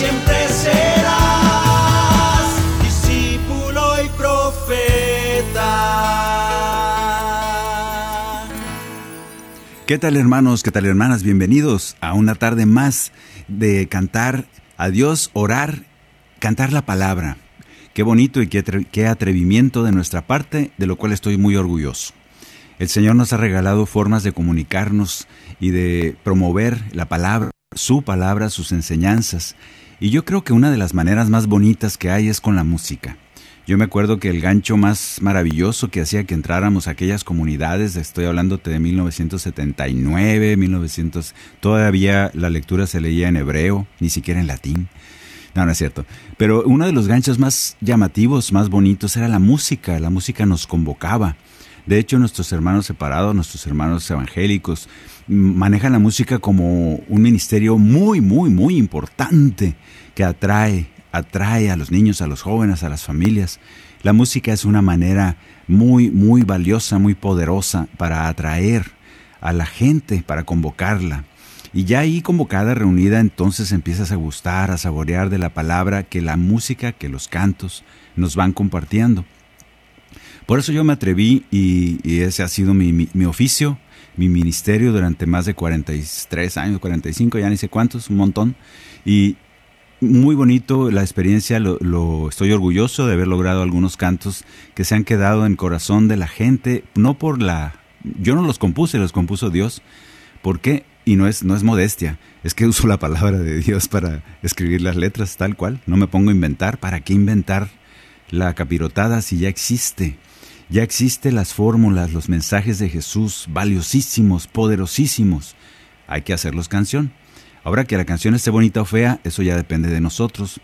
Siempre serás discípulo y profeta. ¿Qué tal hermanos? ¿Qué tal hermanas? Bienvenidos a una tarde más de cantar a Dios, orar, cantar la palabra. Qué bonito y qué, qué atrevimiento de nuestra parte, de lo cual estoy muy orgulloso. El Señor nos ha regalado formas de comunicarnos y de promover la palabra, su palabra, sus enseñanzas. Y yo creo que una de las maneras más bonitas que hay es con la música. Yo me acuerdo que el gancho más maravilloso que hacía que entráramos a aquellas comunidades, estoy hablándote de 1979, 1900, todavía la lectura se leía en hebreo, ni siquiera en latín. No, no es cierto. Pero uno de los ganchos más llamativos, más bonitos, era la música. La música nos convocaba. De hecho, nuestros hermanos separados, nuestros hermanos evangélicos, manejan la música como un ministerio muy, muy, muy importante que atrae, atrae a los niños, a los jóvenes, a las familias. La música es una manera muy, muy valiosa, muy poderosa para atraer a la gente, para convocarla. Y ya ahí convocada, reunida, entonces empiezas a gustar, a saborear de la palabra que la música, que los cantos nos van compartiendo. Por eso yo me atreví y, ese ha sido mi- mi oficio, mi ministerio durante más de 43 años, 45, ya ni sé cuántos, un montón. Y muy bonito la experiencia, lo, lo- estoy orgulloso de haber logrado algunos cantos que se han quedado en corazón de la gente, no por la... Yo no los compuse, los compuso Dios. ¿Por qué? Y no es, no es modestia, es que uso la palabra de Dios para escribir las letras tal cual. No me pongo a inventar. ¿Para qué inventar la capirotada si ya existe? Ya existen las fórmulas, los mensajes de Jesús, valiosísimos, poderosísimos. Hay que hacerlos canción. Ahora que la canción esté bonita o fea, eso ya depende de nosotros.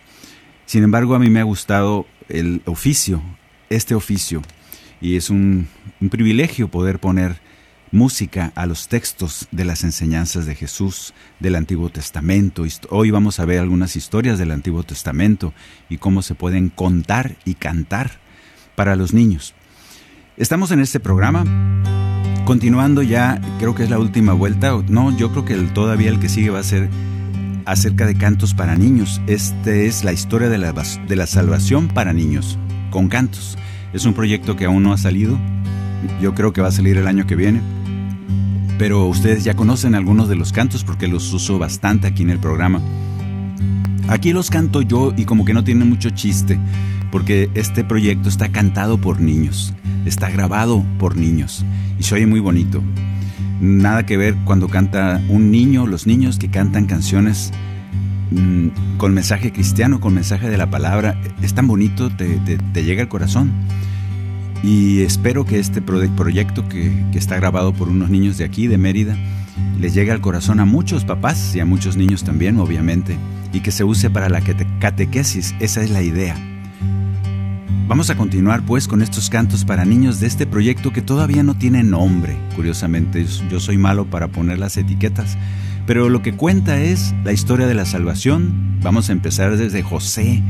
Sin embargo, a mí me ha gustado el oficio, este oficio, y es un, un privilegio poder poner música a los textos de las enseñanzas de Jesús del Antiguo Testamento. Hoy vamos a ver algunas historias del Antiguo Testamento y cómo se pueden contar y cantar para los niños. Estamos en este programa continuando ya, creo que es la última vuelta. No, yo creo que todavía el que sigue va a ser acerca de cantos para niños. Este es la historia de la, de la salvación para niños, con cantos. Es un proyecto que aún no ha salido. Yo creo que va a salir el año que viene. Pero ustedes ya conocen algunos de los cantos porque los uso bastante aquí en el programa. Aquí los canto yo y como que no tiene mucho chiste, porque este proyecto está cantado por niños, está grabado por niños y se oye muy bonito. Nada que ver cuando canta un niño, los niños que cantan canciones mm, con mensaje cristiano, con mensaje de la palabra, es tan bonito, te, te- llega al corazón. Y espero que este pro- proyecto que, que está grabado por unos niños de aquí, de Mérida, les llegue al corazón a muchos papás y a muchos niños también, obviamente, y que se use para la cate- catequesis. Esa es la idea. Vamos a continuar pues con estos cantos para niños de este proyecto que todavía no tiene nombre. Curiosamente, yo soy malo para poner las etiquetas, pero lo que cuenta es la historia de la salvación. Vamos a empezar desde José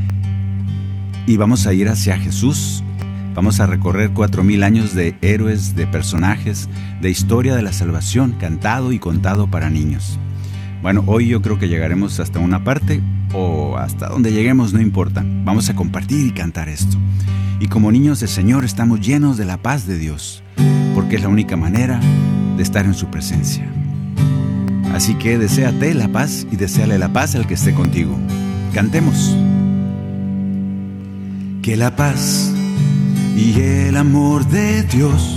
y vamos a ir hacia Jesús. Vamos a recorrer cuatro mil años de héroes, de personajes, de historia de la salvación, cantado y contado para niños. Bueno, hoy yo creo que llegaremos hasta una parte o hasta donde lleguemos, no importa. Vamos a compartir y cantar esto. Y como niños del Señor estamos llenos de la paz de Dios, porque es la única manera de estar en su presencia. Así que deséate la paz y deséale la paz al que esté contigo. Cantemos. Que la paz y el amor de Dios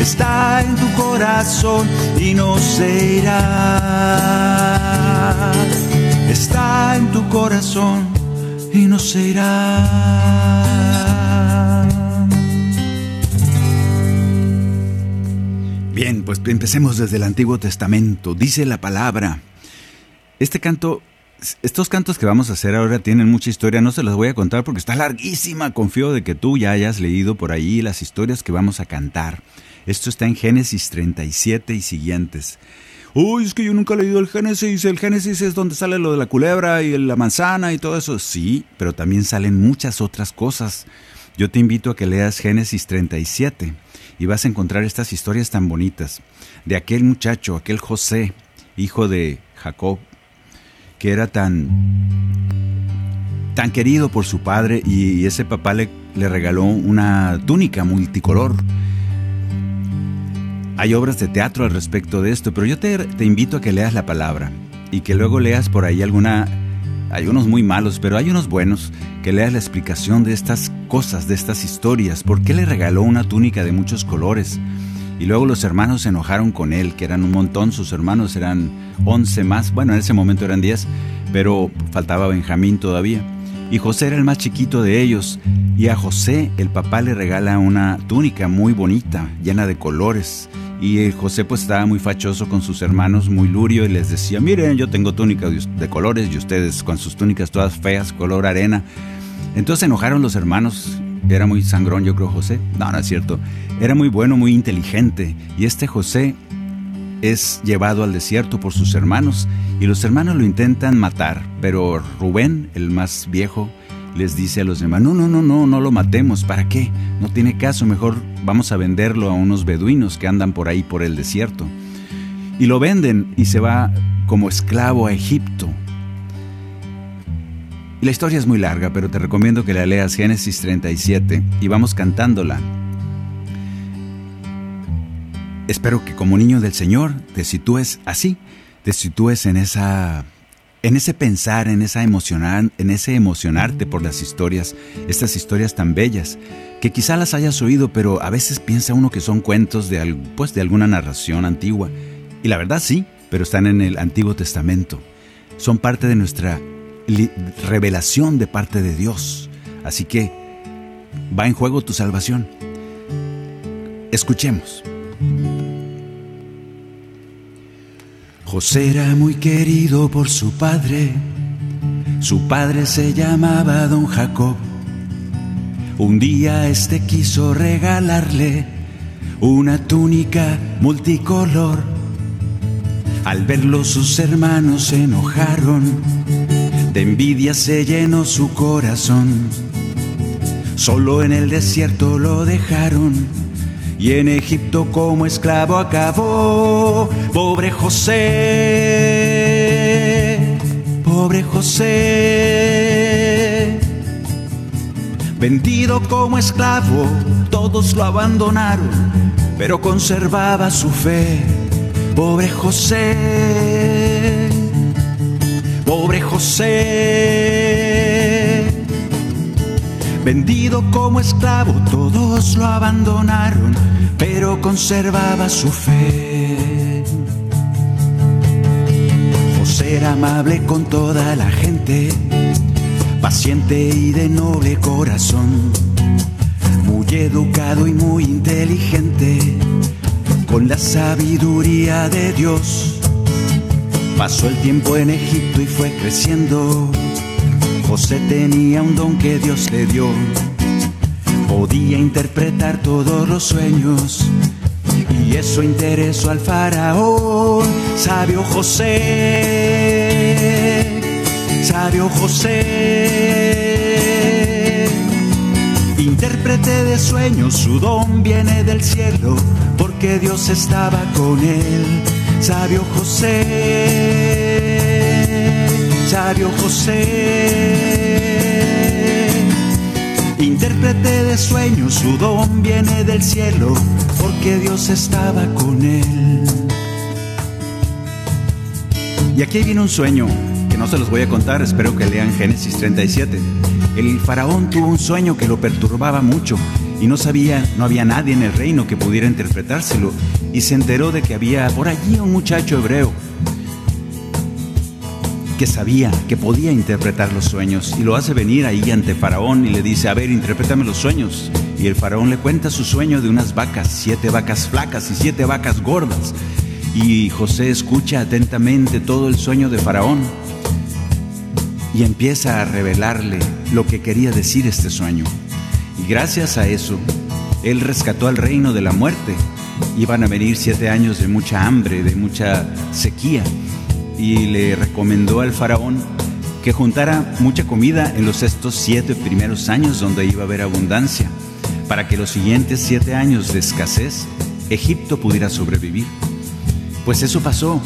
Está en tu corazón y no se irá. Está en tu corazón y no se irá. Bien, pues empecemos desde el Antiguo Testamento. Dice la palabra. Este canto, estos cantos que vamos a hacer ahora tienen mucha historia, no se los voy a contar porque está larguísima. Confío de que tú ya hayas leído por ahí las historias que vamos a cantar. Esto está en Génesis 37 y siguientes. Uy, es que yo nunca he leído el Génesis. El Génesis es donde sale lo de la culebra y la manzana y todo eso. Sí, pero también salen muchas otras cosas. Yo te invito a que leas Génesis 37 y vas a encontrar estas historias tan bonitas de aquel muchacho, aquel José, hijo de Jacob, que era tan tan querido por su padre y, ese papá le, le regaló una túnica multicolor hay obras de teatro al respecto de esto, pero yo te, invito a que leas la palabra y que luego leas por ahí alguna... Hay unos muy malos, pero hay unos buenos, que leas la explicación de estas cosas, de estas historias. ¿Por qué le regaló una túnica de muchos colores? Y luego los hermanos se enojaron con él, que eran un montón, sus hermanos eran 11 más, bueno, en ese momento eran 10, pero faltaba Benjamín todavía. Y José era el más chiquito de ellos, y a José el papá le regala una túnica muy bonita, llena de colores, y José pues estaba muy fachoso con sus hermanos, muy lurio, y les decía, miren, yo tengo túnicas de colores y ustedes con sus túnicas todas feas, color arena. Entonces enojaron los hermanos, era muy sangrón yo creo José, no, no es cierto, era muy bueno, muy inteligente, y este José es llevado al desierto por sus hermanos, y los hermanos lo intentan matar, pero Rubén, el más viejo, les dice a los demás, no, no, no, no, no lo matemos, ¿para qué? No tiene caso, mejor vamos a venderlo a unos beduinos que andan por ahí por el desierto. Y lo venden y se va como esclavo a Egipto. Y la historia es muy larga, pero te recomiendo que la leas Génesis 37 y vamos cantándola. Espero que como niño del Señor te sitúes así, te sitúes en esa en ese pensar, en esa emocionar, en ese emocionarte por las historias, estas historias tan bellas, que quizá las hayas oído, pero a veces piensa uno que son cuentos de, pues, de alguna narración antigua. Y la verdad sí, pero están en el Antiguo Testamento. Son parte de nuestra revelación de parte de Dios. Así que va en juego tu salvación. Escuchemos. José era muy querido por su padre. Su padre se llamaba don Jacob. Un día este quiso regalarle una túnica multicolor. Al verlo sus hermanos se enojaron, de envidia se llenó su corazón. Solo en el desierto lo dejaron y en Egipto como esclavo acabó. Pobre José, pobre José. Vendido como esclavo, todos lo abandonaron, pero conservaba su fe. Pobre José, pobre José. Vendido como esclavo, todos lo abandonaron, pero conservaba su fe. José era amable con toda la gente, paciente y de noble corazón, muy educado y muy inteligente, con la sabiduría de Dios. Pasó el tiempo en Egipto y fue creciendo. José tenía un don que Dios le dio podía interpretar todos los sueños. Y eso interesó al faraón, sabio José, sabio José. Intérprete de sueños, su don viene del cielo, porque Dios estaba con él. Sabio José, José. Intérprete de sueños, su don viene del cielo, porque Dios estaba con él. Y aquí viene un sueño que no se los voy a contar, espero que lean Génesis 37. El faraón tuvo un sueño que lo perturbaba mucho y no sabía, no había nadie en el reino que pudiera interpretárselo y se enteró de que había por allí un muchacho hebreo que sabía, que podía interpretar los sueños y lo hace venir ahí ante Faraón y le dice, a ver, interprétame los sueños. Y el Faraón le cuenta su sueño de unas vacas, siete vacas flacas y siete vacas gordas. Y José escucha atentamente todo el sueño de Faraón y empieza a revelarle lo que quería decir este sueño. Y gracias a eso, él rescató al reino de la muerte. Iban a venir siete años de mucha hambre, de mucha sequía y le recomendó al faraón que juntara mucha comida en los estos siete primeros años donde iba a haber abundancia, para que los siguientes siete años de escasez Egipto pudiera sobrevivir. Pues eso pasó,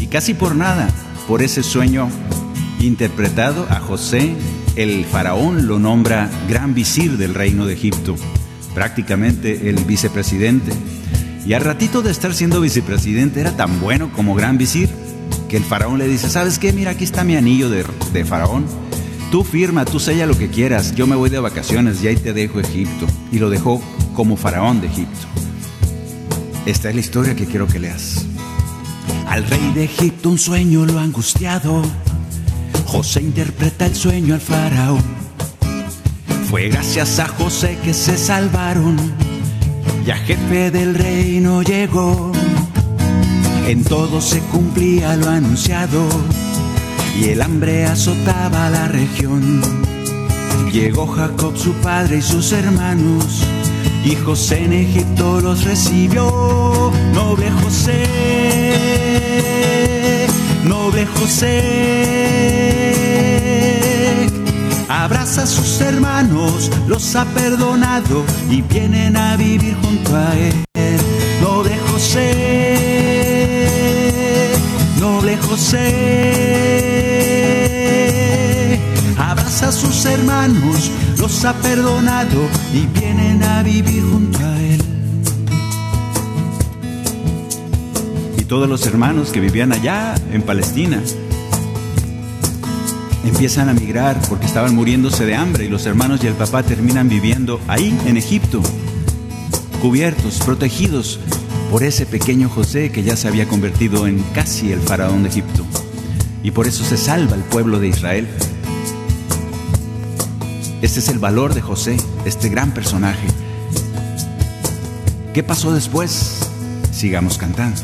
y casi por nada, por ese sueño interpretado a José, el faraón lo nombra gran visir del reino de Egipto, prácticamente el vicepresidente. Y al ratito de estar siendo vicepresidente era tan bueno como gran visir que el faraón le dice, ¿sabes qué? Mira, aquí está mi anillo de, de faraón. Tú firma, tú sella lo que quieras, yo me voy de vacaciones y ahí te dejo Egipto. Y lo dejó como faraón de Egipto. Esta es la historia que quiero que leas. Al rey de Egipto un sueño lo angustiado. José interpreta el sueño al faraón. Fue gracias a José que se salvaron. Ya jefe del reino llegó. En todo se cumplía lo anunciado y el hambre azotaba la región. Llegó Jacob su padre y sus hermanos y José en Egipto los recibió. Noble José, noble José. Abraza a sus hermanos, los ha perdonado y vienen a vivir junto a él. Noble José, José. Abraza a sus hermanos, los ha perdonado y vienen a vivir junto a él. Y todos los hermanos que vivían allá en Palestina empiezan a migrar porque estaban muriéndose de hambre y los hermanos y el papá terminan viviendo ahí en Egipto, cubiertos, protegidos por ese pequeño José que ya se había convertido en casi el faraón de Egipto. Y por eso se salva el pueblo de Israel. Este es el valor de José, este gran personaje. ¿Qué pasó después? Sigamos cantando.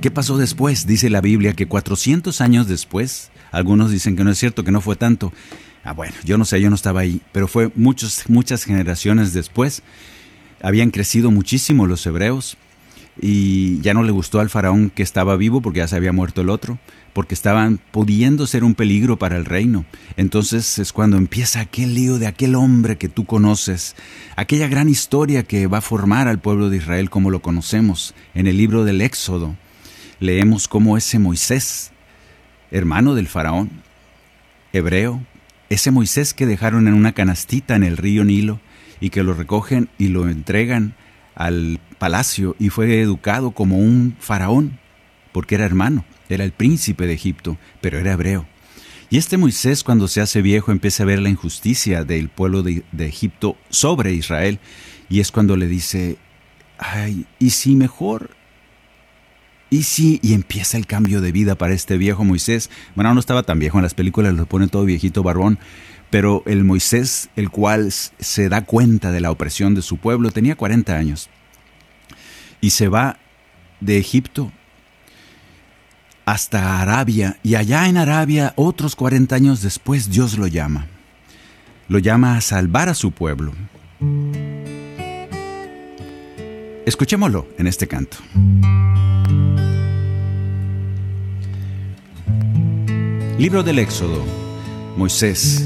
¿Qué pasó después? Dice la Biblia que 400 años después, algunos dicen que no es cierto, que no fue tanto. Ah, bueno, yo no sé, yo no estaba ahí, pero fue muchos, muchas generaciones después. Habían crecido muchísimo los hebreos y ya no le gustó al faraón que estaba vivo porque ya se había muerto el otro, porque estaban pudiendo ser un peligro para el reino. Entonces es cuando empieza aquel lío de aquel hombre que tú conoces, aquella gran historia que va a formar al pueblo de Israel como lo conocemos en el libro del Éxodo leemos cómo ese Moisés, hermano del faraón, hebreo, ese Moisés que dejaron en una canastita en el río Nilo y que lo recogen y lo entregan al palacio y fue educado como un faraón, porque era hermano, era el príncipe de Egipto, pero era hebreo. Y este Moisés cuando se hace viejo empieza a ver la injusticia del pueblo de, de Egipto sobre Israel y es cuando le dice, ay, ¿y si mejor y sí, y empieza el cambio de vida para este viejo Moisés. Bueno, no estaba tan viejo en las películas, lo pone todo viejito barbón, pero el Moisés, el cual se da cuenta de la opresión de su pueblo, tenía 40 años. Y se va de Egipto hasta Arabia y allá en Arabia otros 40 años después Dios lo llama. Lo llama a salvar a su pueblo. Escuchémoslo en este canto. Libro del Éxodo. Moisés.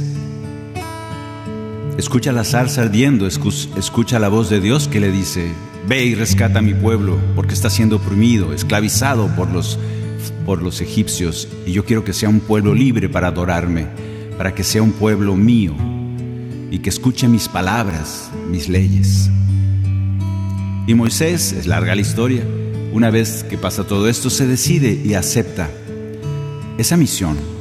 Escucha la zarza ardiendo, escucha la voz de Dios que le dice, ve y rescata a mi pueblo porque está siendo oprimido, esclavizado por los por los egipcios y yo quiero que sea un pueblo libre para adorarme, para que sea un pueblo mío y que escuche mis palabras, mis leyes. Y Moisés, es larga la historia, una vez que pasa todo esto, se decide y acepta esa misión,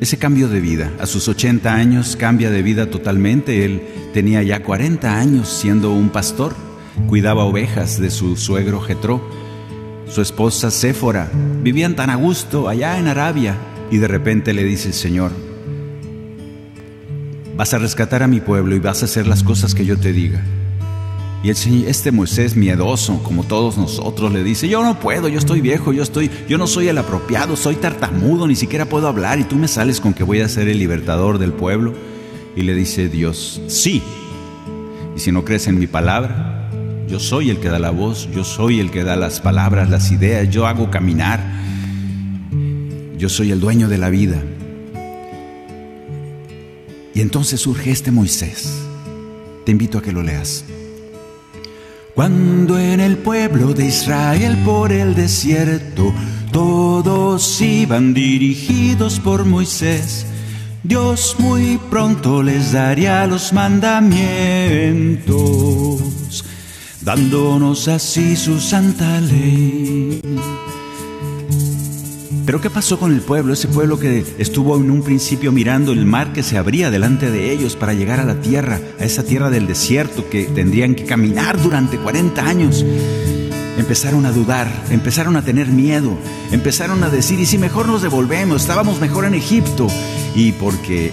ese cambio de vida. A sus 80 años cambia de vida totalmente. Él tenía ya 40 años siendo un pastor, cuidaba ovejas de su suegro Jetro su esposa Séfora, vivían tan a gusto allá en Arabia y de repente le dice el Señor, vas a rescatar a mi pueblo y vas a hacer las cosas que yo te diga. Y el este Moisés miedoso, como todos nosotros, le dice, yo no puedo, yo estoy viejo, yo estoy, yo no soy el apropiado, soy tartamudo, ni siquiera puedo hablar y tú me sales con que voy a ser el libertador del pueblo. Y le dice Dios, sí. Y si no crees en mi palabra, yo soy el que da la voz, yo soy el que da las palabras, las ideas, yo hago caminar. Yo soy el dueño de la vida. Y entonces surge este Moisés. Te invito a que lo leas. Cuando en el pueblo de Israel por el desierto todos iban dirigidos por Moisés, Dios muy pronto les daría los mandamientos dándonos así su santa ley. Pero ¿qué pasó con el pueblo? Ese pueblo que estuvo en un principio mirando el mar que se abría delante de ellos para llegar a la tierra, a esa tierra del desierto que tendrían que caminar durante 40 años. Empezaron a dudar, empezaron a tener miedo, empezaron a decir, ¿y si mejor nos devolvemos? Estábamos mejor en Egipto. Y porque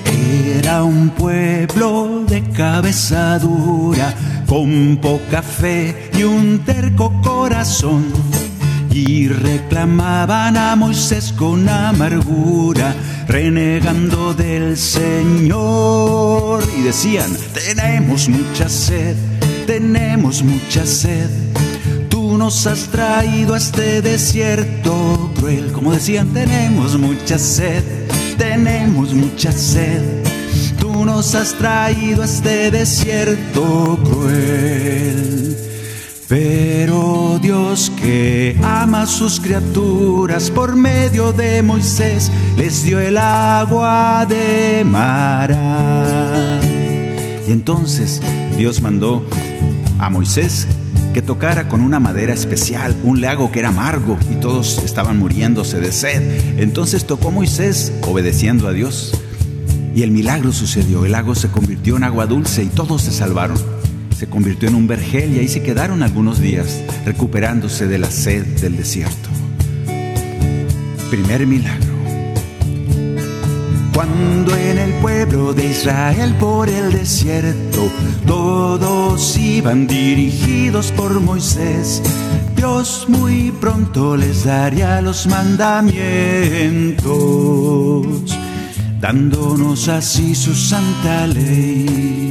era un pueblo de cabeza dura, con poca fe y un terco corazón. Y reclamaban a Moisés con amargura, renegando del Señor. Y decían, tenemos mucha sed, tenemos mucha sed. Tú nos has traído a este desierto cruel. Como decían, tenemos mucha sed, tenemos mucha sed nos has traído a este desierto cruel. Pero Dios que ama a sus criaturas por medio de Moisés les dio el agua de Mara. Y entonces Dios mandó a Moisés que tocara con una madera especial un lago que era amargo y todos estaban muriéndose de sed. Entonces tocó Moisés obedeciendo a Dios y el milagro sucedió, el lago se convirtió en agua dulce y todos se salvaron. Se convirtió en un vergel y ahí se quedaron algunos días recuperándose de la sed del desierto. Primer milagro. Cuando en el pueblo de Israel por el desierto todos iban dirigidos por Moisés, Dios muy pronto les daría los mandamientos dándonos así su santa ley.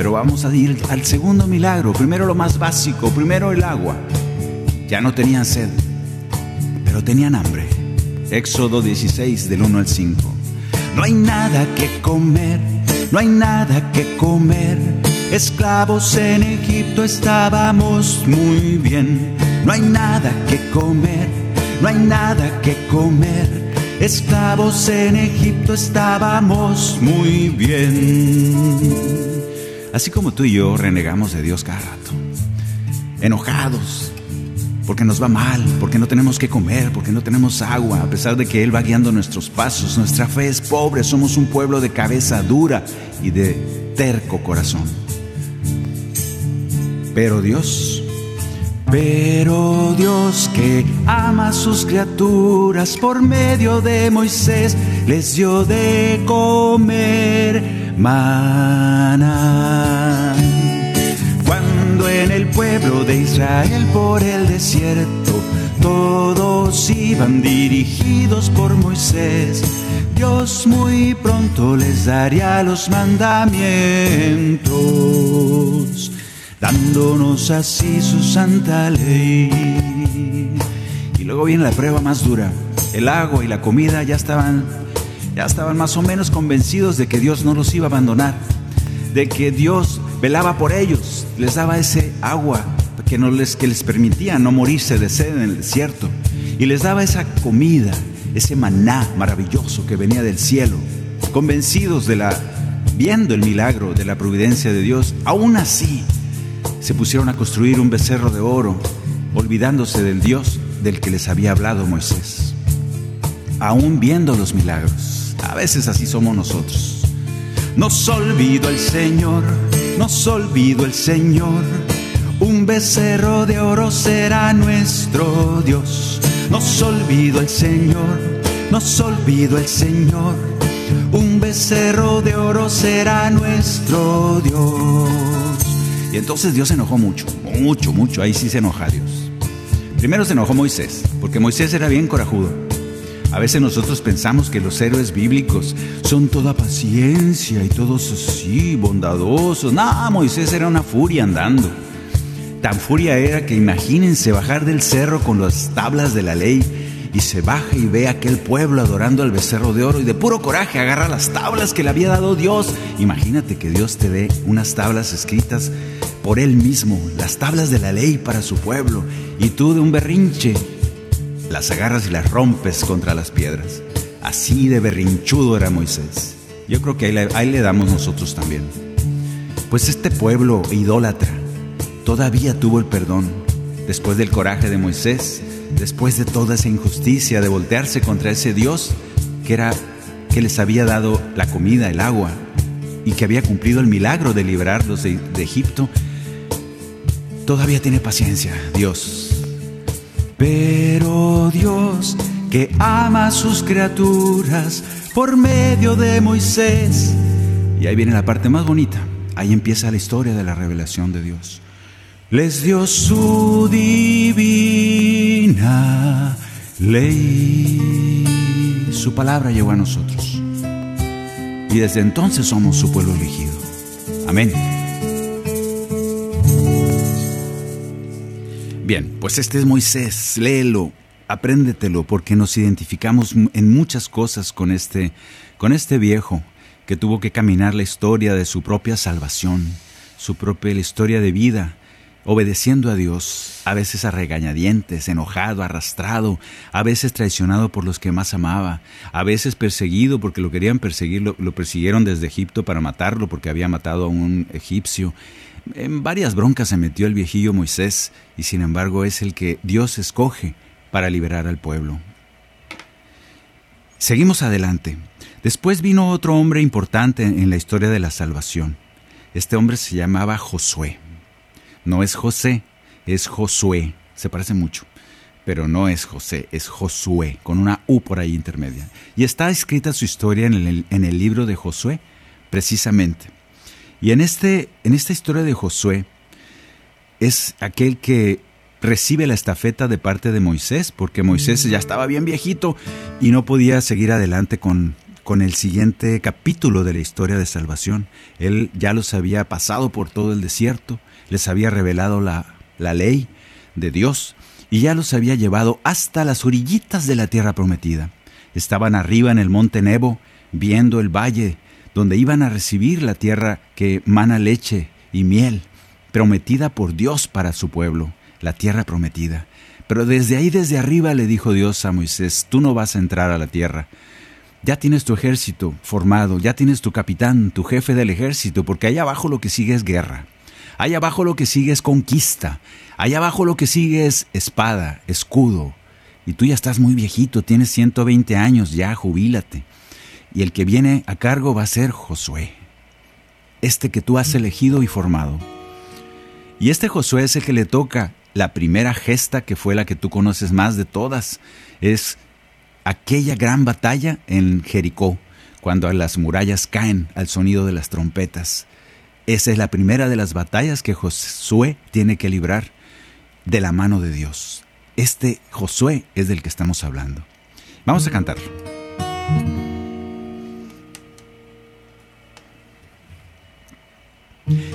Pero vamos a ir al segundo milagro, primero lo más básico, primero el agua. Ya no tenían sed, pero tenían hambre. Éxodo 16 del 1 al 5. No hay nada que comer, no hay nada que comer. Esclavos en Egipto estábamos muy bien. No hay nada que comer, no hay nada que comer esclavos en Egipto estábamos muy bien. Así como tú y yo renegamos de Dios cada rato, enojados, porque nos va mal, porque no tenemos que comer, porque no tenemos agua, a pesar de que Él va guiando nuestros pasos. Nuestra fe es pobre, somos un pueblo de cabeza dura y de terco corazón. Pero Dios pero Dios que ama a sus criaturas por medio de Moisés les dio de comer Cuando en el pueblo de Israel por el desierto todos iban dirigidos por Moisés. Dios muy pronto les daría los mandamientos, dándonos así su santa ley. Y luego viene la prueba más dura. El agua y la comida ya estaban, ya estaban más o menos convencidos de que Dios no los iba a abandonar, de que Dios velaba por ellos, les daba ese agua que, no les, que les permitía no morirse de sed en el desierto. Y les daba esa comida, ese maná maravilloso que venía del cielo, convencidos de la, viendo el milagro de la providencia de Dios, aún así se pusieron a construir un becerro de oro, olvidándose del Dios del que les había hablado Moisés. Aún viendo los milagros, a veces así somos nosotros. Nos olvido el Señor, nos olvido el Señor un becerro de oro será nuestro Dios. Nos olvido el Señor, nos olvido el Señor. Un becerro de oro será nuestro Dios. Y entonces Dios se enojó mucho, mucho, mucho. Ahí sí se enoja Dios. Primero se enojó Moisés, porque Moisés era bien corajudo. A veces nosotros pensamos que los héroes bíblicos son toda paciencia y todos así, bondadosos. No, Moisés era una furia andando. Tan furia era que imagínense bajar del cerro con las tablas de la ley y se baja y ve a aquel pueblo adorando al becerro de oro y de puro coraje agarra las tablas que le había dado Dios. Imagínate que Dios te dé unas tablas escritas por Él mismo, las tablas de la ley para su pueblo, y tú de un berrinche las agarras y las rompes contra las piedras. Así de berrinchudo era Moisés. Yo creo que ahí le, damos nosotros también. Pues este pueblo idólatra todavía tuvo el perdón después del coraje de Moisés, después de toda esa injusticia de voltearse contra ese Dios que era que les había dado la comida, el agua y que había cumplido el milagro de liberarlos de, de Egipto. Todavía tiene paciencia, Dios. Pero Dios que ama a sus criaturas por medio de Moisés. Y ahí viene la parte más bonita. Ahí empieza la historia de la revelación de Dios les dio su divina ley. Su palabra llegó a nosotros. Y desde entonces somos su pueblo elegido. Amén. Bien, pues este es Moisés, léelo, apréndetelo, porque nos identificamos en muchas cosas con este, con este viejo que tuvo que caminar la historia de su propia salvación, su propia historia de vida, obedeciendo a Dios, a veces a regañadientes, enojado, arrastrado, a veces traicionado por los que más amaba, a veces perseguido porque lo querían perseguir, lo, persiguieron desde Egipto para matarlo porque había matado a un egipcio. En varias broncas se metió el viejillo Moisés y sin embargo es el que Dios escoge para liberar al pueblo. Seguimos adelante. Después vino otro hombre importante en la historia de la salvación. Este hombre se llamaba Josué. No es José, es Josué. Se parece mucho, pero no es José, es Josué, con una U por ahí intermedia. Y está escrita su historia en el, en el libro de Josué, precisamente. Y en, este, en esta historia de Josué es aquel que recibe la estafeta de parte de Moisés, porque Moisés ya estaba bien viejito y no podía seguir adelante con, con el siguiente capítulo de la historia de salvación. Él ya los había pasado por todo el desierto, les había revelado la, la ley de Dios y ya los había llevado hasta las orillitas de la tierra prometida. Estaban arriba en el monte Nebo, viendo el valle donde iban a recibir la tierra que mana leche y miel, prometida por Dios para su pueblo, la tierra prometida. Pero desde ahí, desde arriba, le dijo Dios a Moisés, tú no vas a entrar a la tierra. Ya tienes tu ejército formado, ya tienes tu capitán, tu jefe del ejército, porque ahí abajo lo que sigue es guerra. Allá abajo lo que sigue es conquista. Allá abajo lo que sigue es espada, escudo. Y tú ya estás muy viejito, tienes 120 años, ya jubílate. Y el que viene a cargo va a ser Josué, este que tú has elegido y formado. Y este Josué es el que le toca la primera gesta que fue la que tú conoces más de todas. Es aquella gran batalla en Jericó, cuando las murallas caen al sonido de las trompetas. Esa es la primera de las batallas que Josué tiene que librar de la mano de Dios. Este Josué es del que estamos hablando. Vamos a cantar.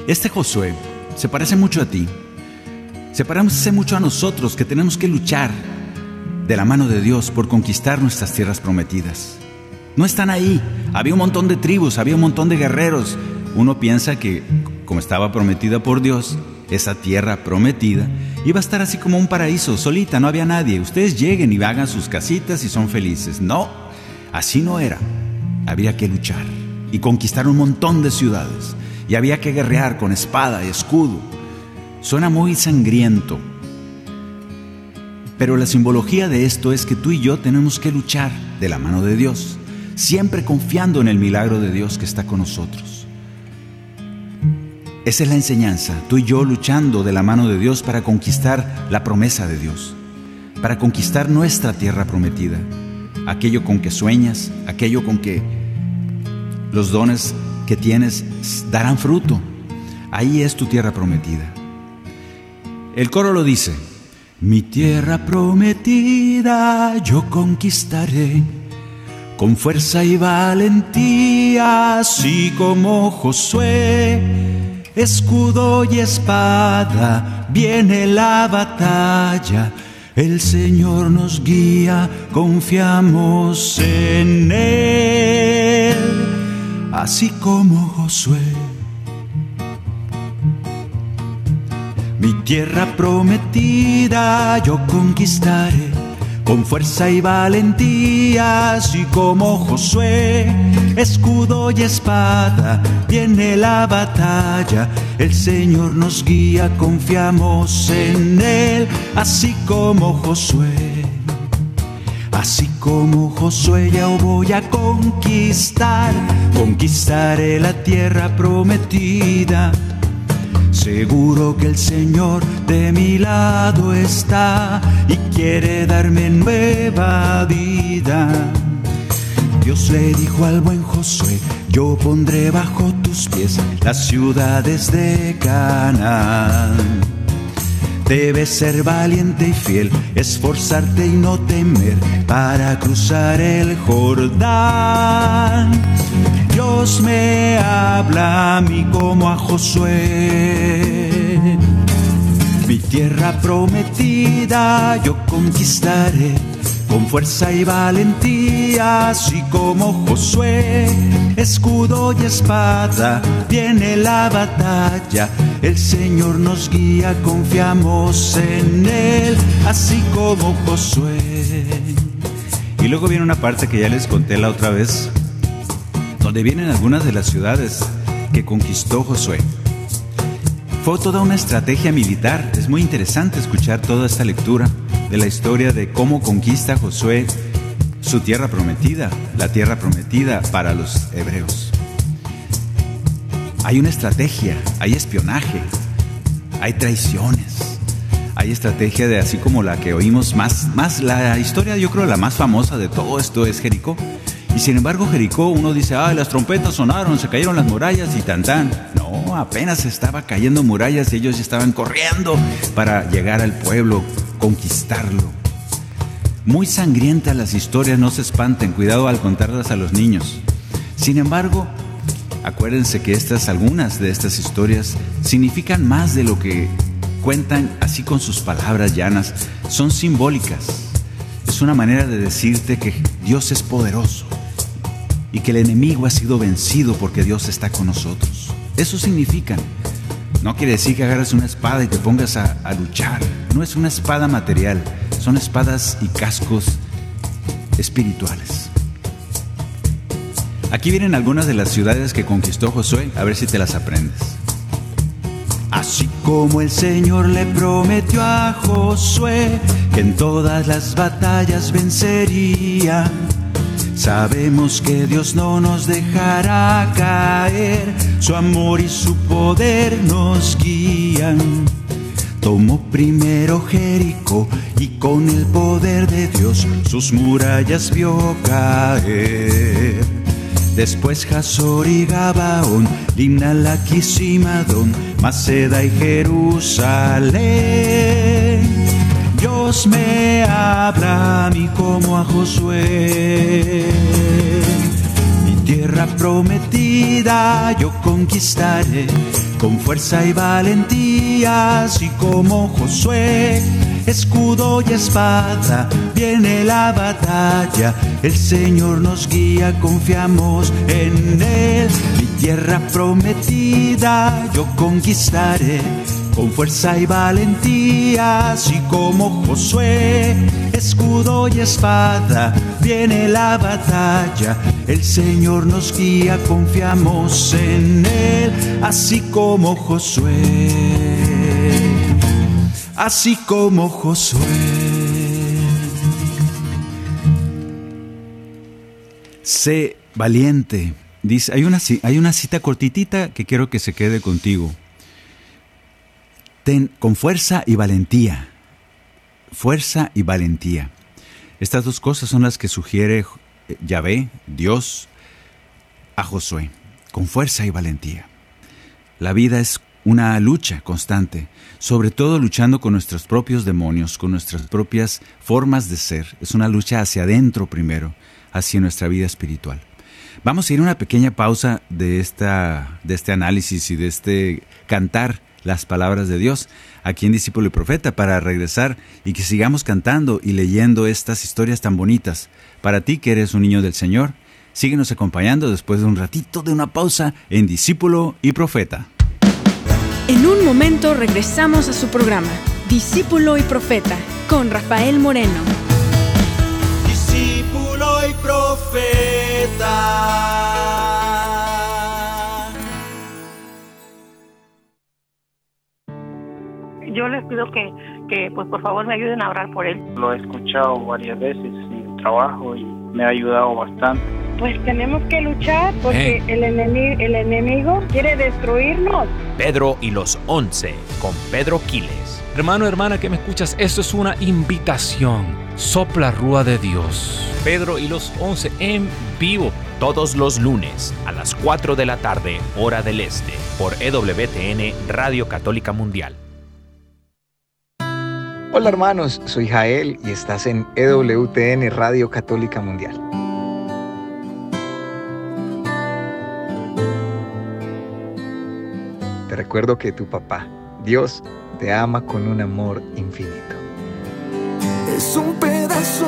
Este Josué se parece mucho a ti. Se parece mucho a nosotros que tenemos que luchar de la mano de Dios por conquistar nuestras tierras prometidas. No están ahí. Había un montón de tribus, había un montón de guerreros. Uno piensa que, como estaba prometida por Dios, esa tierra prometida iba a estar así como un paraíso, solita, no había nadie. Ustedes lleguen y hagan sus casitas y son felices. No, así no era. Había que luchar y conquistar un montón de ciudades. Y había que guerrear con espada y escudo. Suena muy sangriento. Pero la simbología de esto es que tú y yo tenemos que luchar de la mano de Dios, siempre confiando en el milagro de Dios que está con nosotros. Esa es la enseñanza, tú y yo luchando de la mano de Dios para conquistar la promesa de Dios, para conquistar nuestra tierra prometida, aquello con que sueñas, aquello con que los dones que tienes darán fruto. Ahí es tu tierra prometida. El coro lo dice, mi tierra prometida yo conquistaré con fuerza y valentía, así como Josué escudo y espada, viene la batalla. El Señor nos guía, confiamos en Él, así como Josué. Mi tierra prometida yo conquistaré con fuerza y valentía, así como Josué, escudo y espada, viene la batalla, el Señor nos guía, confiamos en Él, así como Josué. Así como Josué ya voy a conquistar, conquistaré la tierra prometida Seguro que el Señor de mi lado está y quiere darme nueva vida. Dios le dijo al buen Josué, yo pondré bajo tus pies las ciudades de Canaán. Debes ser valiente y fiel, esforzarte y no temer para cruzar el Jordán. Dios me habla a mí como a Josué. Mi tierra prometida yo conquistaré con fuerza y valentía, así como Josué, escudo y espada, viene la batalla, el Señor nos guía, confiamos en Él, así como Josué. Y luego viene una parte que ya les conté la otra vez, donde vienen algunas de las ciudades que conquistó Josué. Fue toda una estrategia militar. Es muy interesante escuchar toda esta lectura de la historia de cómo conquista Josué su tierra prometida, la tierra prometida para los hebreos. Hay una estrategia, hay espionaje, hay traiciones, hay estrategia de así como la que oímos más, más la historia yo creo la más famosa de todo esto es Jericó. Y sin embargo, Jericó, uno dice, ah, las trompetas sonaron, se cayeron las murallas y tan tan. No, apenas estaba cayendo murallas y ellos estaban corriendo para llegar al pueblo, conquistarlo. Muy sangrientas las historias, no se espanten, cuidado al contarlas a los niños. Sin embargo, acuérdense que estas, algunas de estas historias significan más de lo que cuentan así con sus palabras llanas, son simbólicas. Es una manera de decirte que Dios es poderoso y que el enemigo ha sido vencido porque Dios está con nosotros. Eso significa. No quiere decir que agarres una espada y te pongas a luchar. No es una espada material, son espadas y cascos espirituales. Aquí vienen algunas de las ciudades que conquistó Josué, a ver si te las aprendes. Así como el Señor le prometió a Josué que en todas las batallas vencería Sabemos que Dios no nos dejará caer, su amor y su poder nos guían. Tomó primero Jericó y con el poder de Dios sus murallas vio caer. Después Hazor y Gabaón, Limna, Laquis y Madón, Maceda y Jerusalén Dios me habla a mí como a Josué. Mi tierra prometida yo conquistaré con fuerza y valentía, así como Josué. Escudo y espada, viene la batalla, el Señor nos guía, confiamos en Él. Mi tierra prometida yo conquistaré con fuerza y valentía, así como Josué, escudo y espada, viene la batalla, el Señor nos guía, confiamos en Él, así como Josué, así como Josué. Sé valiente. Dice, hay una, hay una cita cortitita que quiero que se quede contigo. Ten con fuerza y valentía. Fuerza y valentía. Estas dos cosas son las que sugiere eh, Yahvé, Dios, a Josué. Con fuerza y valentía. La vida es una lucha constante, sobre todo luchando con nuestros propios demonios, con nuestras propias formas de ser. Es una lucha hacia adentro primero, hacia nuestra vida espiritual. Vamos a ir a una pequeña pausa de, esta, de este análisis y de este cantar las palabras de Dios aquí en Discípulo y Profeta para regresar y que sigamos cantando y leyendo estas historias tan bonitas. Para ti que eres un niño del Señor, síguenos acompañando después de un ratito de una pausa en Discípulo y Profeta. En un momento regresamos a su programa, Discípulo y Profeta, con Rafael Moreno. Discípulo y Profeta. Yo les pido que, que, pues por favor me ayuden a orar por él. Lo he escuchado varias veces en el trabajo y me ha ayudado bastante. Pues tenemos que luchar porque el, enemigo, el enemigo quiere destruirnos. Pedro y los once con Pedro Quiles. Hermano, hermana que me escuchas, esto es una invitación. Sopla Rúa de Dios. Pedro y los once en vivo. Todos los lunes a las 4 de la tarde, hora del este, por EWTN Radio Católica Mundial. Hola hermanos, soy Jael y estás en EWTN Radio Católica Mundial. Te recuerdo que tu papá, Dios, te ama con un amor infinito. Es un pedazo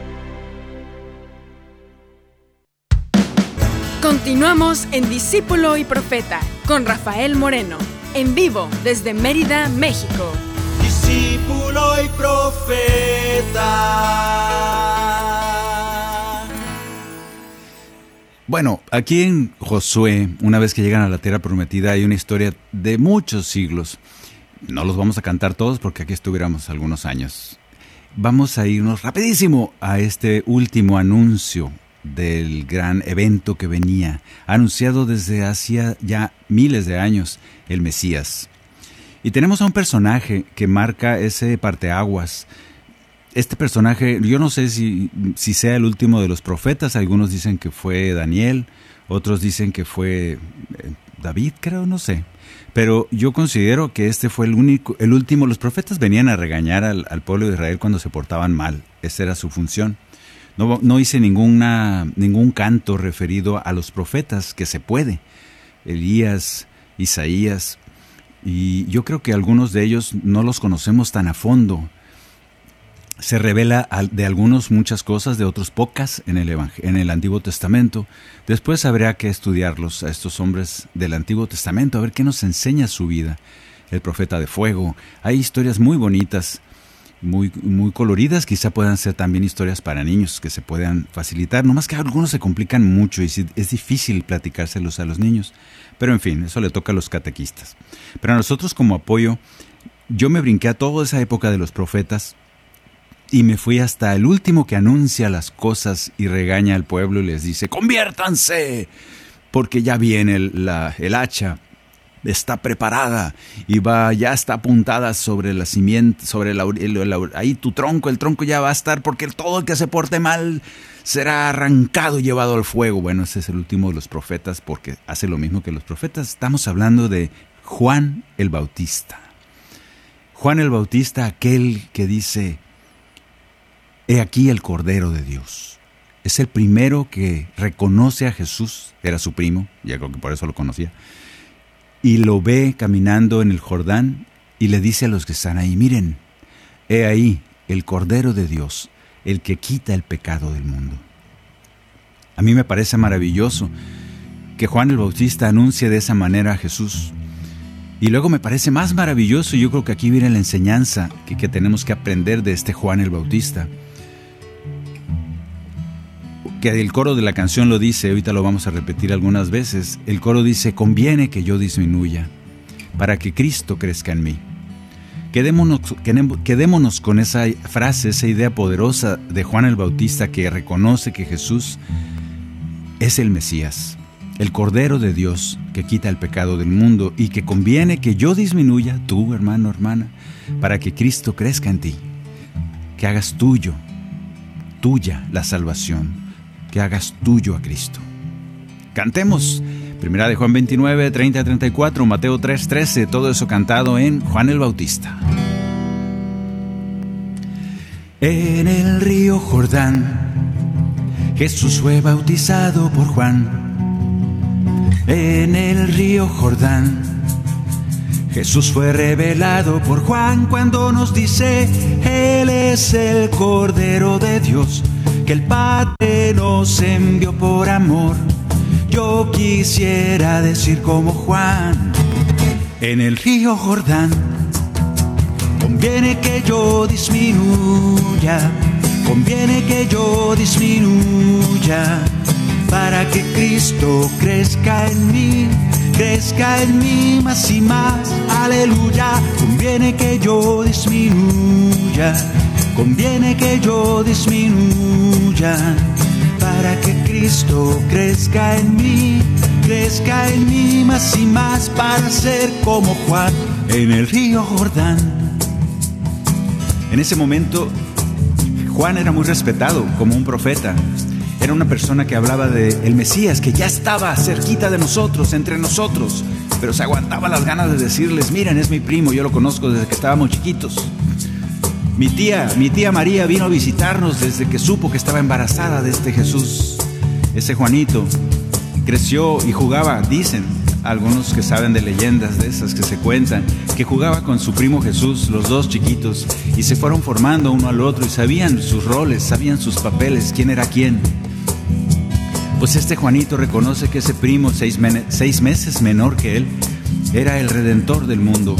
Continuamos en Discípulo y Profeta con Rafael Moreno, en vivo desde Mérida, México. Discípulo y Profeta. Bueno, aquí en Josué, una vez que llegan a la tierra prometida, hay una historia de muchos siglos. No los vamos a cantar todos porque aquí estuviéramos algunos años. Vamos a irnos rapidísimo a este último anuncio del gran evento que venía, anunciado desde hacía ya miles de años, el Mesías. Y tenemos a un personaje que marca ese parteaguas. Este personaje, yo no sé si, si sea el último de los profetas, algunos dicen que fue Daniel, otros dicen que fue eh, David, creo, no sé. Pero yo considero que este fue el único, el último. Los profetas venían a regañar al, al pueblo de Israel cuando se portaban mal. Esa era su función. No, hice ninguna, ningún canto referido a los profetas, que se puede. Elías, Isaías, y yo creo que algunos de ellos no los conocemos tan a fondo. Se revela de algunos muchas cosas, de otros pocas en el, en el Antiguo Testamento. Después habría que estudiarlos a estos hombres del Antiguo Testamento, a ver qué nos enseña su vida. El profeta de fuego. Hay historias muy bonitas muy, muy coloridas, quizá puedan ser también historias para niños que se puedan facilitar, nomás que algunos se complican mucho y es difícil platicárselos a los niños, pero en fin, eso le toca a los catequistas. Pero a nosotros como apoyo, yo me brinqué a toda esa época de los profetas y me fui hasta el último que anuncia las cosas y regaña al pueblo y les dice, conviértanse, porque ya viene la, el hacha está preparada y va ya está apuntada sobre la simiente, sobre la, ahí tu tronco, el tronco ya va a estar porque todo el que se porte mal será arrancado y llevado al fuego. Bueno, ese es el último de los profetas porque hace lo mismo que los profetas. Estamos hablando de Juan el Bautista. Juan el Bautista, aquel que dice, he aquí el Cordero de Dios. Es el primero que reconoce a Jesús, era su primo, ya creo que por eso lo conocía, y lo ve caminando en el Jordán y le dice a los que están ahí, miren, he ahí el Cordero de Dios, el que quita el pecado del mundo. A mí me parece maravilloso que Juan el Bautista anuncie de esa manera a Jesús. Y luego me parece más maravilloso, yo creo que aquí viene la enseñanza que, tenemos que aprender de este Juan el Bautista que el coro de la canción lo dice, ahorita lo vamos a repetir algunas veces, el coro dice, conviene que yo disminuya para que Cristo crezca en mí. Quedémonos, quedémonos con esa frase, esa idea poderosa de Juan el Bautista que reconoce que Jesús es el Mesías, el Cordero de Dios que quita el pecado del mundo y que conviene que yo disminuya, tú hermano, hermana, para que Cristo crezca en ti, que hagas tuyo, tuya la salvación que hagas tuyo a Cristo. Cantemos. Primera de Juan 29, 30 34, Mateo 3, 13, todo eso cantado en Juan el Bautista. En el río Jordán, Jesús fue bautizado por Juan. En el río Jordán, Jesús fue revelado por Juan cuando nos dice, Él es el Cordero de Dios que el Padre nos envió por amor. Yo quisiera decir como Juan, en el río Jordán, conviene que yo disminuya, conviene que yo disminuya, para que Cristo crezca en mí, crezca en mí más y más, aleluya, conviene que yo disminuya conviene que yo disminuya para que Cristo crezca en mí, crezca en mí más y más para ser como Juan en el río Jordán. En ese momento, Juan era muy respetado como un profeta. Era una persona que hablaba de el Mesías que ya estaba cerquita de nosotros, entre nosotros, pero se aguantaba las ganas de decirles, miren, es mi primo, yo lo conozco desde que estábamos chiquitos. Mi tía, mi tía María vino a visitarnos desde que supo que estaba embarazada de este Jesús. Ese Juanito creció y jugaba, dicen algunos que saben de leyendas de esas que se cuentan, que jugaba con su primo Jesús, los dos chiquitos, y se fueron formando uno al otro y sabían sus roles, sabían sus papeles, quién era quién. Pues este Juanito reconoce que ese primo, seis, seis meses menor que él, era el redentor del mundo,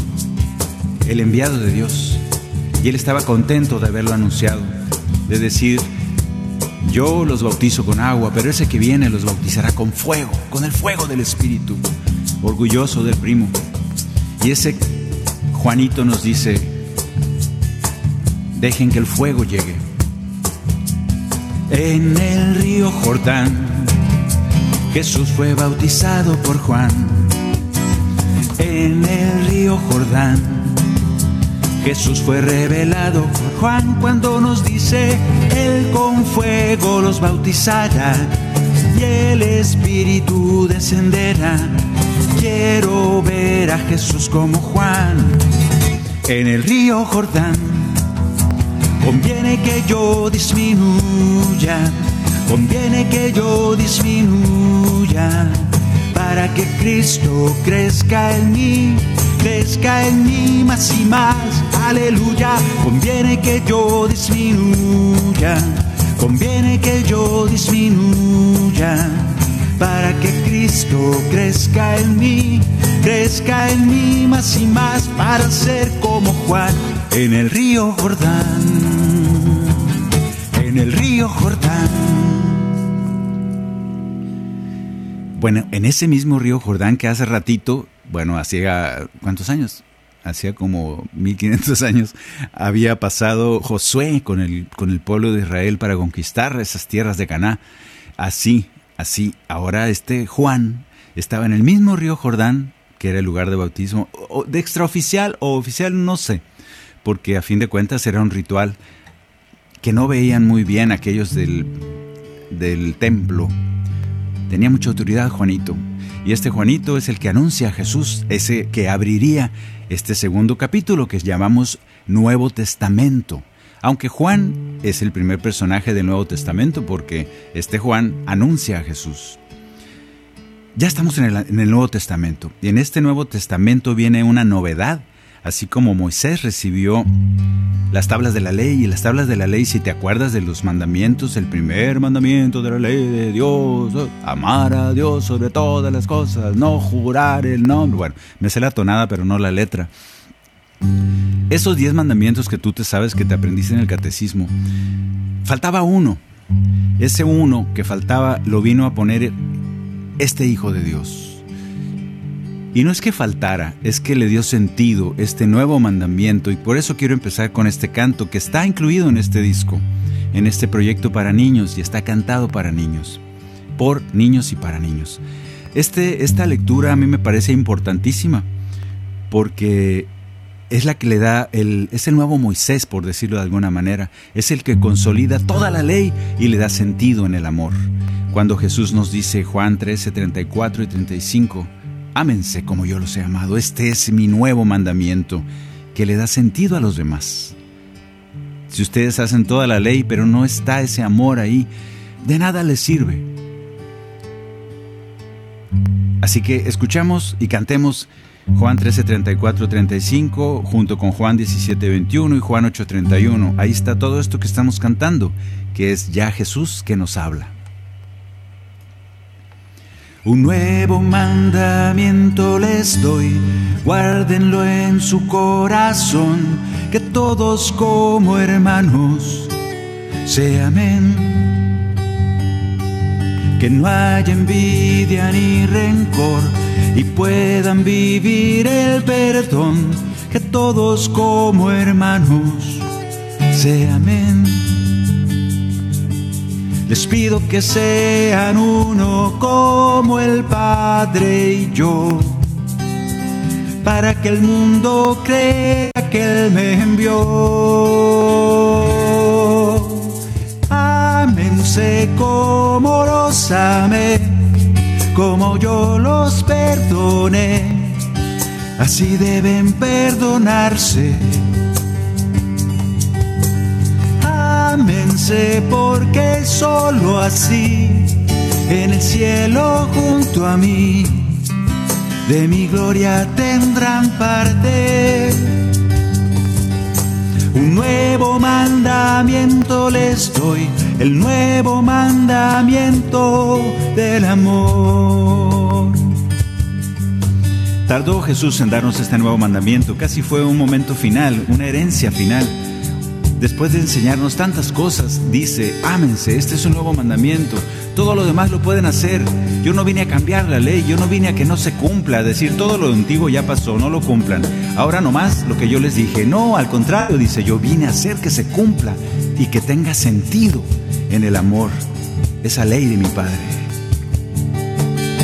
el enviado de Dios. Y él estaba contento de haberlo anunciado, de decir, yo los bautizo con agua, pero ese que viene los bautizará con fuego, con el fuego del Espíritu, orgulloso del primo. Y ese Juanito nos dice, dejen que el fuego llegue. En el río Jordán, Jesús fue bautizado por Juan. En el río Jordán, Jesús fue revelado por Juan cuando nos dice, Él con fuego los bautizará y el Espíritu descenderá. Quiero ver a Jesús como Juan en el río Jordán. Conviene que yo disminuya, conviene que yo disminuya, para que Cristo crezca en mí crezca en mí más y más, aleluya, conviene que yo disminuya, conviene que yo disminuya, para que Cristo crezca en mí, crezca en mí más y más, para ser como Juan en el río Jordán, en el río Jordán. Bueno, en ese mismo río Jordán que hace ratito, bueno, hacía, ¿cuántos años? Hacía como 1500 años, había pasado Josué con el, con el pueblo de Israel para conquistar esas tierras de Caná. Así, así, ahora este Juan estaba en el mismo río Jordán, que era el lugar de bautismo, de extraoficial o oficial, no sé, porque a fin de cuentas era un ritual que no veían muy bien aquellos del, del templo. Tenía mucha autoridad Juanito. Y este Juanito es el que anuncia a Jesús, ese que abriría este segundo capítulo que llamamos Nuevo Testamento. Aunque Juan es el primer personaje del Nuevo Testamento porque este Juan anuncia a Jesús. Ya estamos en el, en el Nuevo Testamento y en este Nuevo Testamento viene una novedad así como Moisés recibió las tablas de la ley y las tablas de la ley, si te acuerdas de los mandamientos, el primer mandamiento de la ley de Dios, amar a Dios sobre todas las cosas, no jurar el nombre. Bueno, me sé la tonada, pero no la letra. Esos diez mandamientos que tú te sabes que te aprendiste en el catecismo, faltaba uno. Ese uno que faltaba lo vino a poner este Hijo de Dios. Y no es que faltara, es que le dio sentido este nuevo mandamiento y por eso quiero empezar con este canto que está incluido en este disco, en este proyecto para niños y está cantado para niños, por niños y para niños. Este, esta lectura a mí me parece importantísima porque es la que le da el es el nuevo Moisés por decirlo de alguna manera, es el que consolida toda la ley y le da sentido en el amor. Cuando Jesús nos dice Juan 13, 34 y 35 Ámense como yo los he amado. Este es mi nuevo mandamiento que le da sentido a los demás. Si ustedes hacen toda la ley, pero no está ese amor ahí, de nada les sirve. Así que escuchamos y cantemos Juan 13, 34, 35, junto con Juan 17, 21 y Juan 8, 31. Ahí está todo esto que estamos cantando, que es ya Jesús que nos habla. Un nuevo mandamiento les doy, guárdenlo en su corazón, que todos como hermanos se amen. Que no haya envidia ni rencor y puedan vivir el perdón, que todos como hermanos se amen. Les pido que sean uno como el Padre y yo, para que el mundo crea que Él me envió. Ámense como los amé, como yo los perdoné, así deben perdonarse Ámense porque solo así en el cielo junto a mí de mi gloria tendrán parte. Un nuevo mandamiento les doy, el nuevo mandamiento del amor. Tardó Jesús en darnos este nuevo mandamiento, casi fue un momento final, una herencia final después de enseñarnos tantas cosas, dice, ámense, este es un nuevo mandamiento, todo lo demás lo pueden hacer. Yo no vine a cambiar la ley, yo no vine a que no se cumpla, a decir todo lo antiguo ya pasó, no lo cumplan. Ahora nomás lo que yo les dije, no, al contrario, dice, yo vine a hacer que se cumpla y que tenga sentido en el amor, esa ley de mi Padre.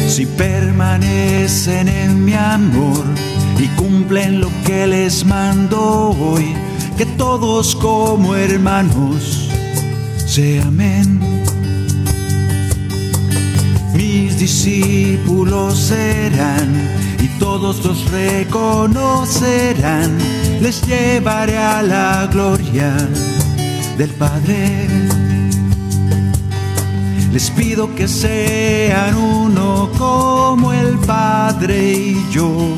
Si permanecen en mi amor y cumplen lo que les mando hoy, que todos como hermanos se amen. Mis discípulos serán y todos los reconocerán, les llevaré a la gloria del Padre. Les pido que sean uno como el Padre y yo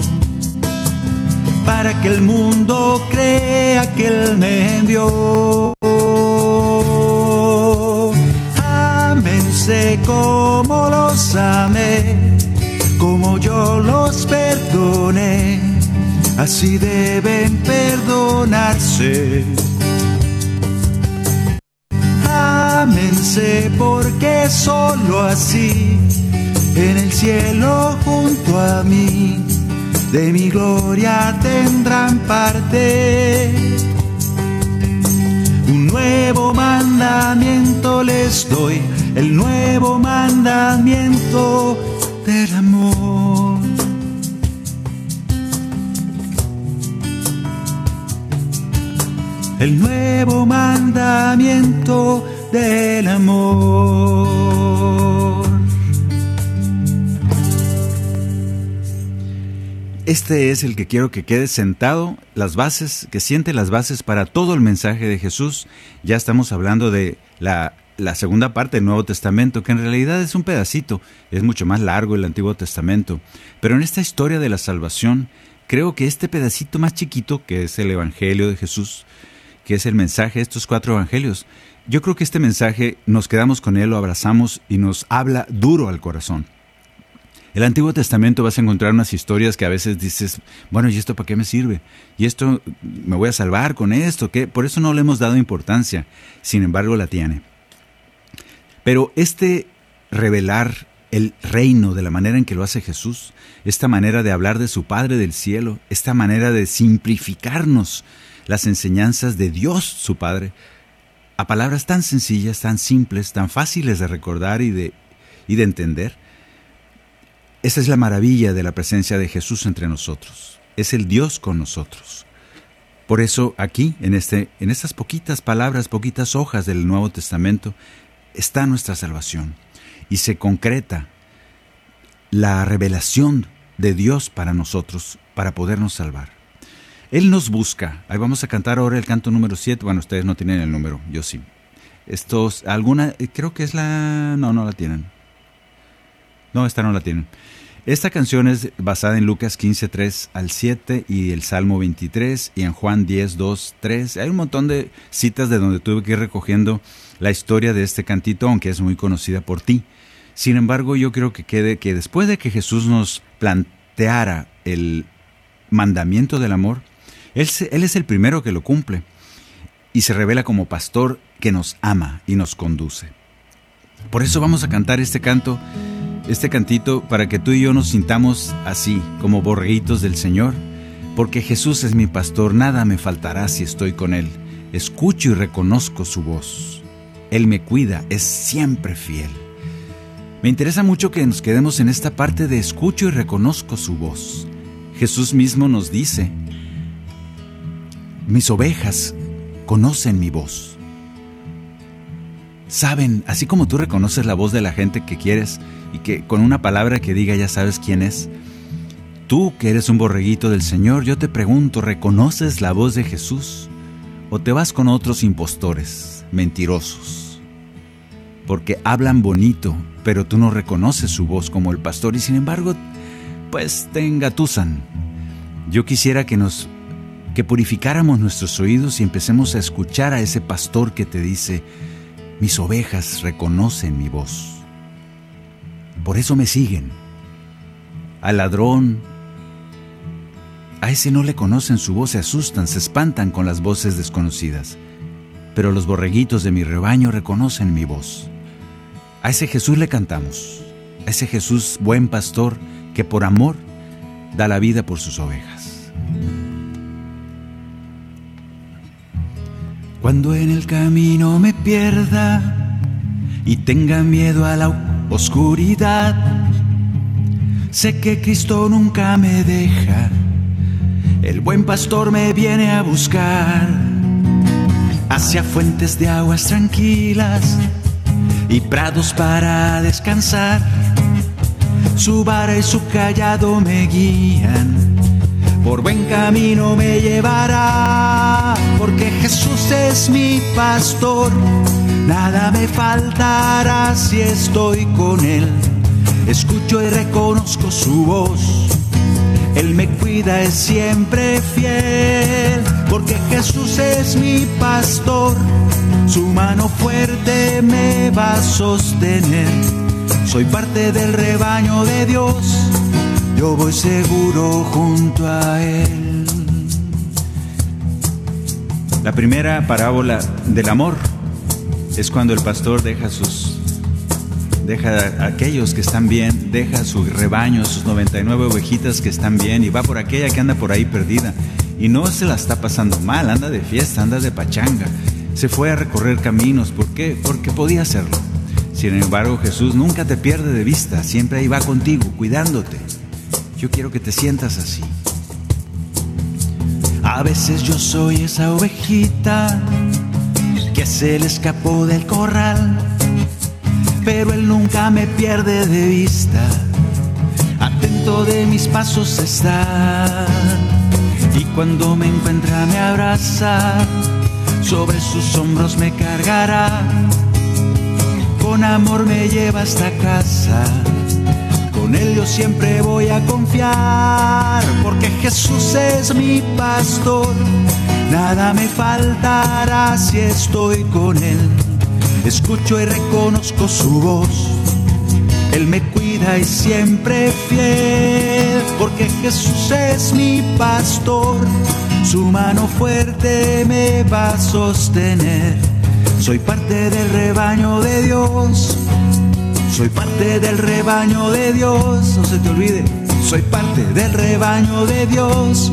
para que el mundo crea que Él me envió. Ámense como los amé, como yo los perdoné, así deben perdonarse. Ámense porque solo así en el cielo junto a mí de mi gloria tendrán parte. Un nuevo mandamiento les doy, el nuevo mandamiento del amor. El nuevo mandamiento del amor. Este es el que quiero que quede sentado, las bases, que siente las bases para todo el mensaje de Jesús. Ya estamos hablando de la, segunda parte del Nuevo Testamento, que en realidad es un pedacito, es mucho más largo el Antiguo Testamento. Pero en esta historia de la salvación, creo que este pedacito más chiquito, que es el Evangelio de Jesús, que es el mensaje de estos cuatro evangelios, yo creo que este mensaje nos quedamos con él, lo abrazamos y nos habla duro al corazón. El Antiguo Testamento vas a encontrar unas historias que a veces dices, bueno, ¿y esto para qué me sirve? ¿Y esto me voy a salvar con esto? ¿Qué? Por eso no le hemos dado importancia, sin embargo la tiene. Pero este revelar el reino de la manera en que lo hace Jesús, esta manera de hablar de su Padre del cielo, esta manera de simplificarnos las enseñanzas de Dios su Padre, a palabras tan sencillas, tan simples, tan fáciles de recordar y de, y de entender, esa es la maravilla de la presencia de Jesús entre nosotros. Es el Dios con nosotros. Por eso aquí, en, este, en estas poquitas palabras, poquitas hojas del Nuevo Testamento, está nuestra salvación. Y se concreta la revelación de Dios para nosotros, para podernos salvar. Él nos busca. Ahí vamos a cantar ahora el canto número 7. Bueno, ustedes no tienen el número, yo sí. Estos, alguna, creo que es la... No, no la tienen. No, esta no la tienen. Esta canción es basada en Lucas 15, 3 al 7 y el Salmo 23 y en Juan 10, 2, 3. Hay un montón de citas de donde tuve que ir recogiendo la historia de este cantito, aunque es muy conocida por ti. Sin embargo, yo creo que quede que después de que Jesús nos planteara el mandamiento del amor, él, él es el primero que lo cumple y se revela como pastor que nos ama y nos conduce. Por eso vamos a cantar este canto este cantito para que tú y yo nos sintamos así, como borreguitos del Señor, porque Jesús es mi pastor, nada me faltará si estoy con Él. Escucho y reconozco su voz. Él me cuida, es siempre fiel. Me interesa mucho que nos quedemos en esta parte de escucho y reconozco su voz. Jesús mismo nos dice, mis ovejas conocen mi voz. Saben, así como tú reconoces la voz de la gente que quieres, y que con una palabra que diga ya sabes quién es. Tú que eres un borreguito del Señor, yo te pregunto, ¿reconoces la voz de Jesús? ¿O te vas con otros impostores, mentirosos? Porque hablan bonito, pero tú no reconoces su voz como el pastor y sin embargo, pues te engatusan. Yo quisiera que nos que purificáramos nuestros oídos y empecemos a escuchar a ese pastor que te dice, mis ovejas reconocen mi voz. Por eso me siguen. Al ladrón, a ese no le conocen su voz, se asustan, se espantan con las voces desconocidas. Pero los borreguitos de mi rebaño reconocen mi voz. A ese Jesús le cantamos, a ese Jesús buen pastor que por amor da la vida por sus ovejas. Cuando en el camino me pierda y tenga miedo a la oscuridad. Sé que Cristo nunca me deja, el buen pastor me viene a buscar hacia fuentes de aguas tranquilas y prados para descansar. Su vara y su callado me guían, por buen camino me llevará, porque Jesús es mi pastor Nada me faltará si estoy con Él. Escucho y reconozco su voz. Él me cuida, es siempre fiel, porque Jesús es mi pastor. Su mano fuerte me va a sostener. Soy parte del rebaño de Dios, yo voy seguro junto a Él. La primera parábola del amor es cuando el pastor deja sus deja a aquellos que están bien, deja su rebaño, sus 99 ovejitas que están bien y va por aquella que anda por ahí perdida y no se la está pasando mal, anda de fiesta, anda de pachanga. Se fue a recorrer caminos, ¿por qué? Porque podía hacerlo. Sin embargo, Jesús nunca te pierde de vista, siempre ahí va contigo, cuidándote. Yo quiero que te sientas así. A veces yo soy esa ovejita que se le escapó del corral, pero él nunca me pierde de vista. Atento de mis pasos está, y cuando me encuentra me abraza, sobre sus hombros me cargará, con amor me lleva hasta casa con Él yo siempre voy a confiar, porque Jesús es mi pastor. Nada me faltará si estoy con Él. Escucho y reconozco su voz. Él me cuida y siempre fiel, porque Jesús es mi pastor. Su mano fuerte me va a sostener. Soy parte del rebaño de Dios soy parte del rebaño de Dios, no se te olvide, soy parte del rebaño de Dios.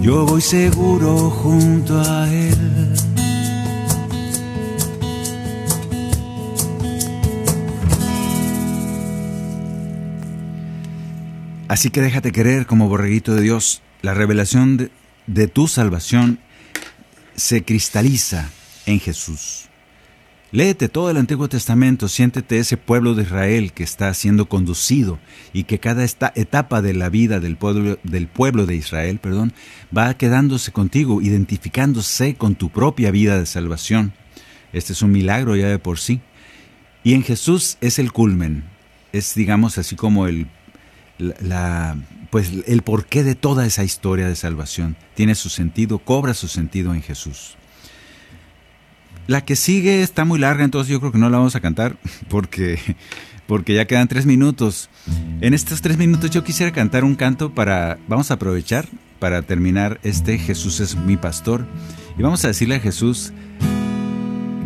Yo voy seguro junto a Él. Así que déjate querer como borreguito de Dios. La revelación de, de tu salvación se cristaliza en Jesús. Léete todo el Antiguo Testamento, siéntete ese pueblo de Israel que está siendo conducido y que cada esta etapa de la vida del pueblo, del pueblo de Israel perdón, va quedándose contigo, identificándose con tu propia vida de salvación. Este es un milagro ya de por sí. Y en Jesús es el culmen, es digamos así como el, pues el porqué de toda esa historia de salvación. Tiene su sentido, cobra su sentido en Jesús. La que sigue está muy larga, entonces yo creo que no la vamos a cantar porque, porque ya quedan tres minutos. En estos tres minutos yo quisiera cantar un canto para, vamos a aprovechar para terminar este Jesús es mi pastor y vamos a decirle a Jesús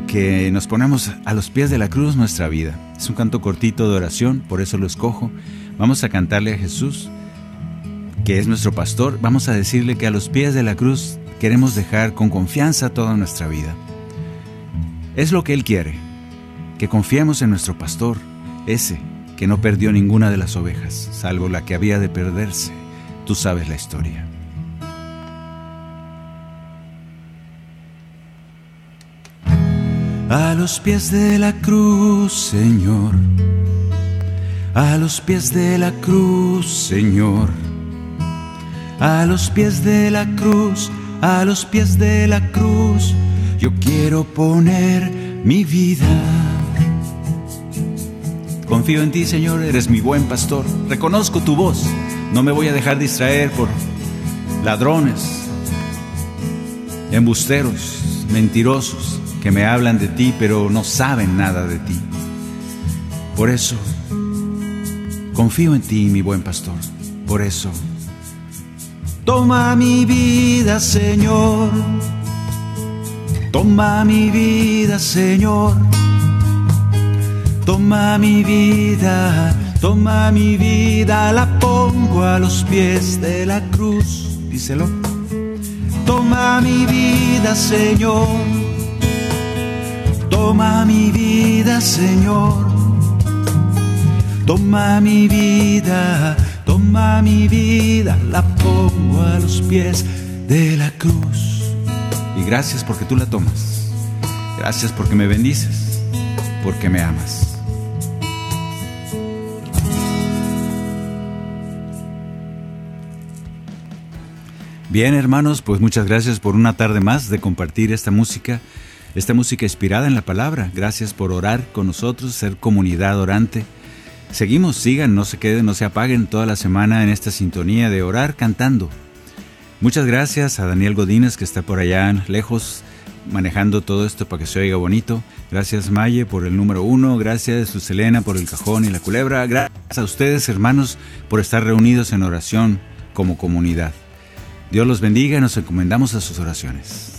que nos ponemos a los pies de la cruz nuestra vida. Es un canto cortito de oración, por eso lo escojo. Vamos a cantarle a Jesús, que es nuestro pastor. Vamos a decirle que a los pies de la cruz queremos dejar con confianza toda nuestra vida. Es lo que Él quiere, que confiemos en nuestro pastor, ese que no perdió ninguna de las ovejas, salvo la que había de perderse. Tú sabes la historia. A los pies de la cruz, Señor. A los pies de la cruz, Señor. A los pies de la cruz, a los pies de la cruz yo quiero poner mi vida. Confío en ti, Señor, eres mi buen pastor. Reconozco tu voz. No me voy a dejar distraer por ladrones, embusteros, mentirosos que me hablan de ti pero no saben nada de ti. Por eso, confío en ti, mi buen pastor. Por eso, toma mi vida, Señor Toma mi vida, Señor. Toma mi vida, toma mi vida, la pongo a los pies de la cruz. Díselo. Toma mi vida, Señor. Toma mi vida, Señor. Toma mi vida, toma mi vida, la pongo a los pies de la cruz y gracias porque tú la tomas. Gracias porque me bendices, porque me amas. Bien, hermanos, pues muchas gracias por una tarde más de compartir esta música, esta música inspirada en la palabra. Gracias por orar con nosotros, ser comunidad orante. Seguimos, sigan, no se queden, no se apaguen toda la semana en esta sintonía de orar cantando. Muchas gracias a Daniel Godínez que está por allá lejos manejando todo esto para que se oiga bonito. Gracias Maye por el número uno. Gracias Selena por el cajón y la culebra. Gracias a ustedes hermanos por estar reunidos en oración como comunidad. Dios los bendiga y nos encomendamos a sus oraciones.